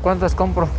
¿Cuántas compro?